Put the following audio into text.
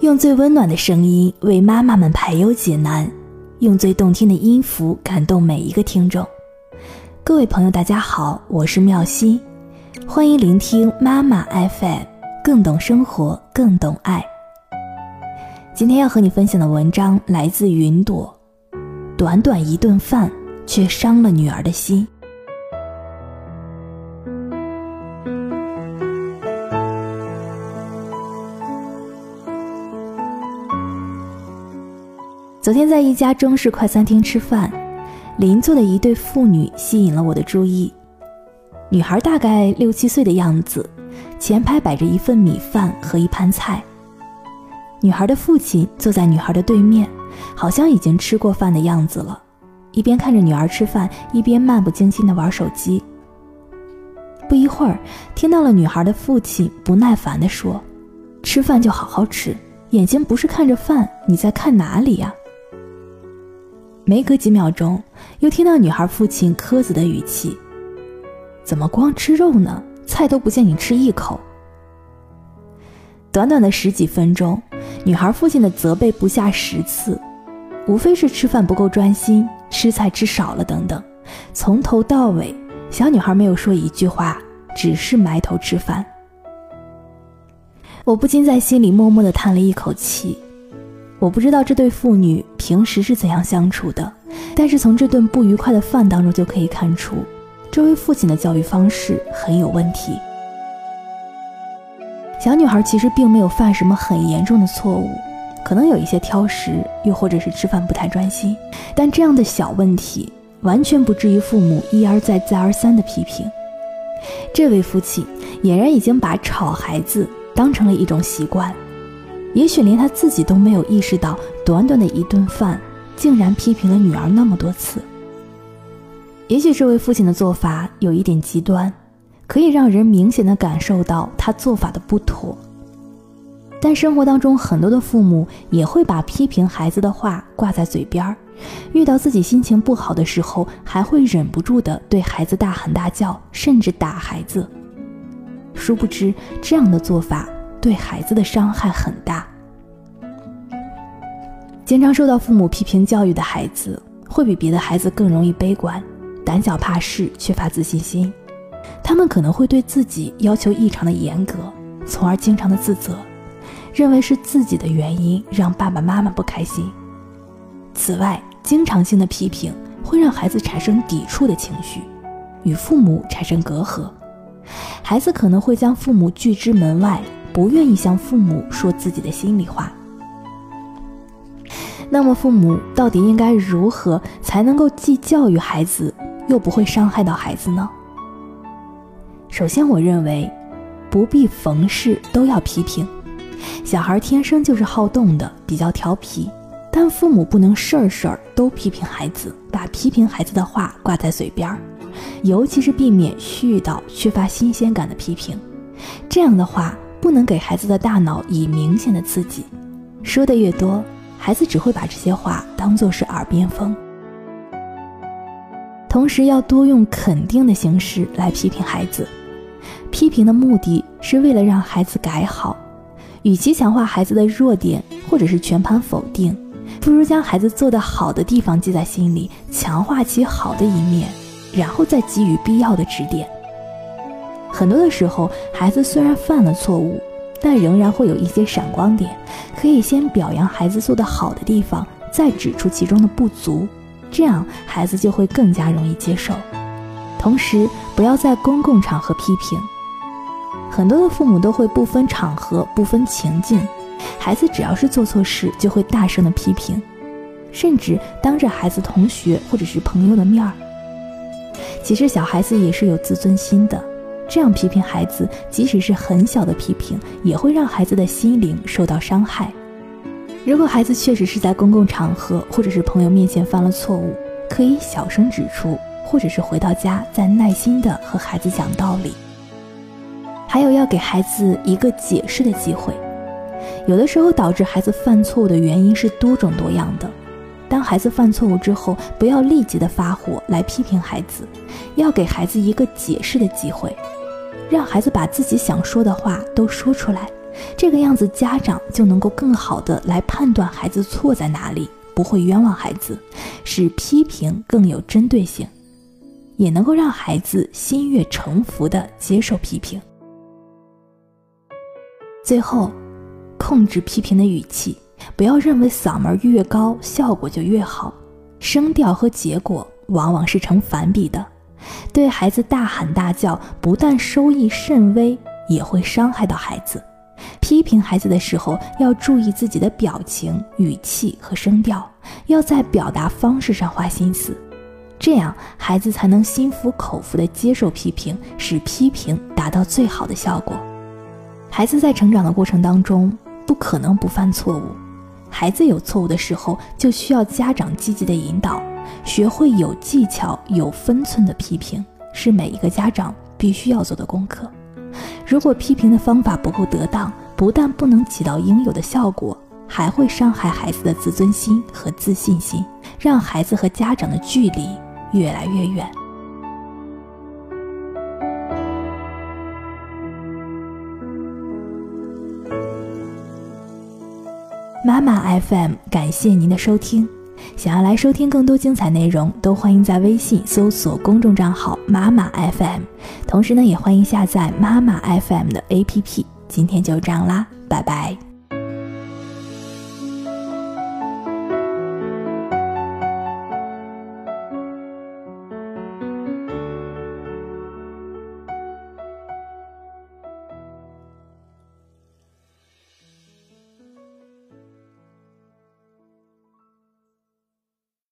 用最温暖的声音为妈妈们排忧解难，用最动听的音符感动每一个听众。各位朋友，大家好，我是妙西，欢迎聆听妈妈 FM，更懂生活，更懂爱。今天要和你分享的文章来自云朵，短短一顿饭，却伤了女儿的心。昨天在一家中式快餐厅吃饭，邻座的一对父女吸引了我的注意。女孩大概六七岁的样子，前排摆着一份米饭和一盘菜。女孩的父亲坐在女孩的对面，好像已经吃过饭的样子了，一边看着女儿吃饭，一边漫不经心地玩手机。不一会儿，听到了女孩的父亲不耐烦地说：“吃饭就好好吃，眼睛不是看着饭，你在看哪里呀？”没隔几秒钟，又听到女孩父亲苛责的语气：“怎么光吃肉呢？菜都不见你吃一口。”短短的十几分钟，女孩父亲的责备不下十次，无非是吃饭不够专心、吃菜吃少了等等。从头到尾，小女孩没有说一句话，只是埋头吃饭。我不禁在心里默默地叹了一口气。我不知道这对父女平时是怎样相处的，但是从这顿不愉快的饭当中就可以看出，这位父亲的教育方式很有问题。小女孩其实并没有犯什么很严重的错误，可能有一些挑食，又或者是吃饭不太专心，但这样的小问题完全不至于父母一而再、再而三的批评。这位父亲俨然已经把吵孩子当成了一种习惯。也许连他自己都没有意识到，短短的一顿饭，竟然批评了女儿那么多次。也许这位父亲的做法有一点极端，可以让人明显的感受到他做法的不妥。但生活当中很多的父母也会把批评孩子的话挂在嘴边儿，遇到自己心情不好的时候，还会忍不住的对孩子大喊大叫，甚至打孩子。殊不知，这样的做法。对孩子的伤害很大。经常受到父母批评教育的孩子，会比别的孩子更容易悲观、胆小怕事、缺乏自信心。他们可能会对自己要求异常的严格，从而经常的自责，认为是自己的原因让爸爸妈妈不开心。此外，经常性的批评会让孩子产生抵触的情绪，与父母产生隔阂。孩子可能会将父母拒之门外。不愿意向父母说自己的心里话，那么父母到底应该如何才能够既教育孩子，又不会伤害到孩子呢？首先，我认为不必逢事都要批评。小孩天生就是好动的，比较调皮，但父母不能事儿事儿都批评孩子，把批评孩子的话挂在嘴边儿，尤其是避免絮叨、缺乏新鲜感的批评，这样的话。不能给孩子的大脑以明显的刺激，说的越多，孩子只会把这些话当作是耳边风。同时，要多用肯定的形式来批评孩子，批评的目的是为了让孩子改好。与其强化孩子的弱点，或者是全盘否定，不如将孩子做的好的地方记在心里，强化其好的一面，然后再给予必要的指点。很多的时候，孩子虽然犯了错误，但仍然会有一些闪光点，可以先表扬孩子做的好的地方，再指出其中的不足，这样孩子就会更加容易接受。同时，不要在公共场合批评。很多的父母都会不分场合、不分情境，孩子只要是做错事，就会大声的批评，甚至当着孩子同学或者是朋友的面儿。其实，小孩子也是有自尊心的。这样批评孩子，即使是很小的批评，也会让孩子的心灵受到伤害。如果孩子确实是在公共场合或者是朋友面前犯了错误，可以小声指出，或者是回到家再耐心的和孩子讲道理。还有要给孩子一个解释的机会。有的时候导致孩子犯错误的原因是多种多样的。当孩子犯错误之后，不要立即的发火来批评孩子，要给孩子一个解释的机会。让孩子把自己想说的话都说出来，这个样子家长就能够更好的来判断孩子错在哪里，不会冤枉孩子，使批评更有针对性，也能够让孩子心悦诚服的接受批评。最后，控制批评的语气，不要认为嗓门越高效果就越好，声调和结果往往是成反比的。对孩子大喊大叫，不但收益甚微，也会伤害到孩子。批评孩子的时候，要注意自己的表情、语气和声调，要在表达方式上花心思，这样孩子才能心服口服地接受批评，使批评达到最好的效果。孩子在成长的过程当中，不可能不犯错误。孩子有错误的时候，就需要家长积极的引导，学会有技巧、有分寸的批评，是每一个家长必须要做的功课。如果批评的方法不够得当，不但不能起到应有的效果，还会伤害孩子的自尊心和自信心，让孩子和家长的距离越来越远。妈妈 FM，感谢您的收听。想要来收听更多精彩内容，都欢迎在微信搜索公众账号“妈妈 FM”。同时呢，也欢迎下载妈妈 FM 的 APP。今天就这样啦，拜拜。